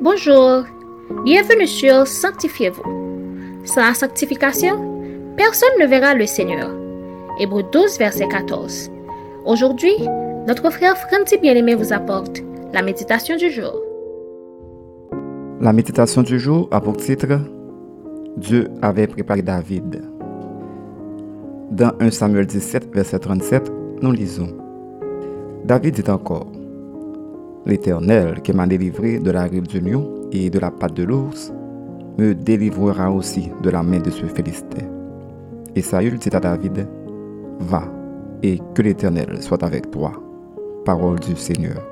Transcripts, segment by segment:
Bonjour, bienvenue sur Sanctifiez-vous. Sans la sanctification, personne ne verra le Seigneur. Hébreu 12, verset 14. Aujourd'hui, notre frère Franti Bien-Aimé vous apporte la méditation du jour. La méditation du jour a pour titre Dieu avait préparé David. Dans 1 Samuel 17, verset 37, nous lisons David dit encore L'Éternel qui m'a délivré de la rive du lion et de la patte de l'ours me délivrera aussi de la main de ce Philistin. Et Saül dit à David, Va, et que l'Éternel soit avec toi. Parole du Seigneur.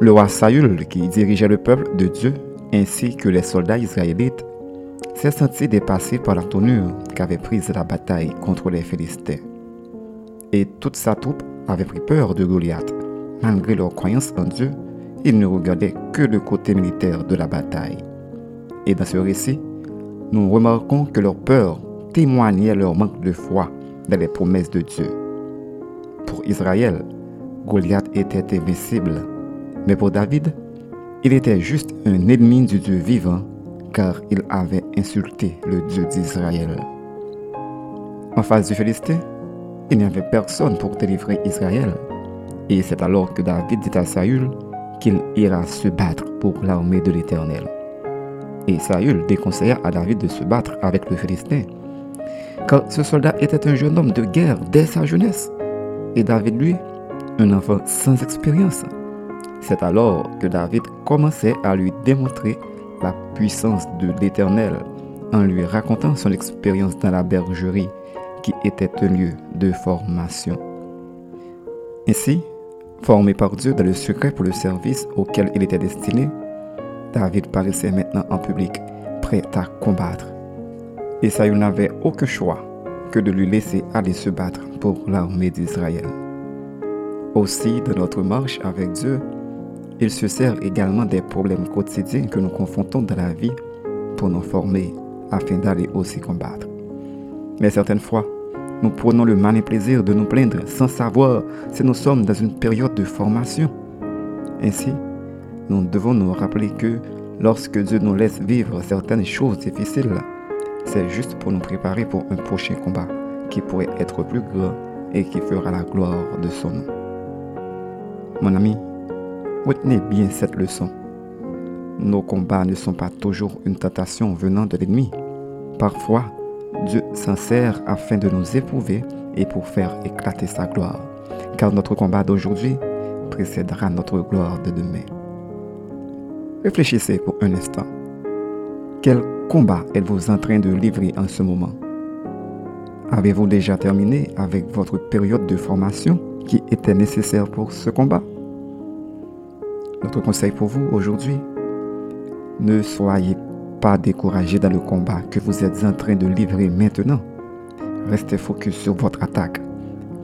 Le roi Saül, qui dirigeait le peuple de Dieu, ainsi que les soldats israélites, s'est senti dépassé par la tournure qu'avait prise la bataille contre les Philistins. Et toute sa troupe avait pris peur de Goliath malgré leur croyance en Dieu, ils ne regardaient que le côté militaire de la bataille. Et dans ce récit, nous remarquons que leur peur témoignait leur manque de foi dans les promesses de Dieu. Pour Israël, Goliath était invincible, mais pour David, il était juste un ennemi du Dieu vivant car il avait insulté le Dieu d'Israël. En face du Philistin, il n'y avait personne pour délivrer Israël. Et c'est alors que David dit à Saül qu'il ira se battre pour l'armée de l'Éternel. Et Saül déconseilla à David de se battre avec le Philistin, car ce soldat était un jeune homme de guerre dès sa jeunesse, et David, lui, un enfant sans expérience. C'est alors que David commençait à lui démontrer la puissance de l'Éternel en lui racontant son expérience dans la bergerie qui était un lieu de formation. Ainsi, Formé par Dieu dans le secret pour le service auquel il était destiné, David paraissait maintenant en public, prêt à combattre. Et Saül n'avait aucun choix que de lui laisser aller se battre pour l'armée d'Israël. Aussi, dans notre marche avec Dieu, il se sert également des problèmes quotidiens que nous confrontons dans la vie pour nous former afin d'aller aussi combattre. Mais certaines fois, nous prenons le malin plaisir de nous plaindre sans savoir si nous sommes dans une période de formation. Ainsi, nous devons nous rappeler que lorsque Dieu nous laisse vivre certaines choses difficiles, c'est juste pour nous préparer pour un prochain combat qui pourrait être plus grand et qui fera la gloire de son nom. Mon ami, retenez bien cette leçon. Nos combats ne sont pas toujours une tentation venant de l'ennemi. Parfois, Dieu s'en sert afin de nous éprouver et pour faire éclater sa gloire. Car notre combat d'aujourd'hui précédera notre gloire de demain. Réfléchissez pour un instant. Quel combat êtes-vous en train de livrer en ce moment? Avez-vous déjà terminé avec votre période de formation qui était nécessaire pour ce combat? Notre conseil pour vous aujourd'hui, ne soyez pas découragé dans le combat que vous êtes en train de livrer maintenant. Restez focus sur votre attaque,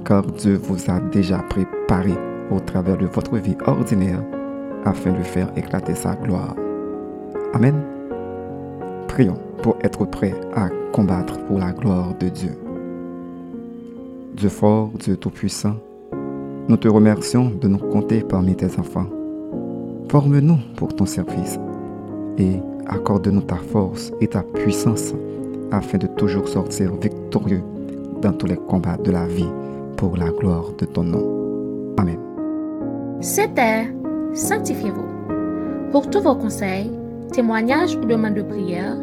car Dieu vous a déjà préparé au travers de votre vie ordinaire afin de faire éclater sa gloire. Amen. Prions pour être prêts à combattre pour la gloire de Dieu. Dieu fort, Dieu tout-puissant, nous te remercions de nous compter parmi tes enfants. Forme-nous pour ton service et accorde-nous ta force et ta puissance afin de toujours sortir victorieux dans tous les combats de la vie pour la gloire de ton nom. Amen. C'était Sanctifiez-vous. Pour tous vos conseils, témoignages ou demandes de prière,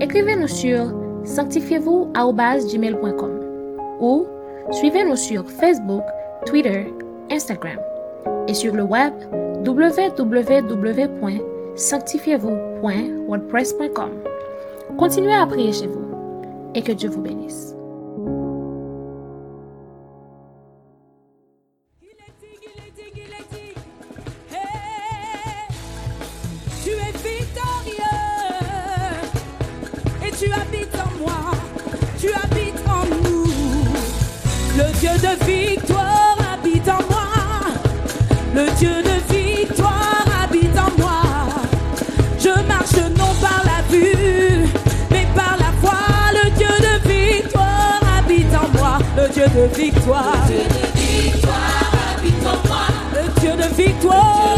écrivez-nous sur sanctifiez-vous@gmail.com ou suivez-nous sur Facebook, Twitter, Instagram et sur le web www sanctifiez-vous.wordpress.com. Continuez à prier chez vous et que Dieu vous bénisse. Tu es victorieux et tu habites en moi, tu habites en nous. Le Dieu de victoire habite en moi, le Dieu de victoire Dieu de victoire, le Dieu de victoire moi, le Dieu de victoire.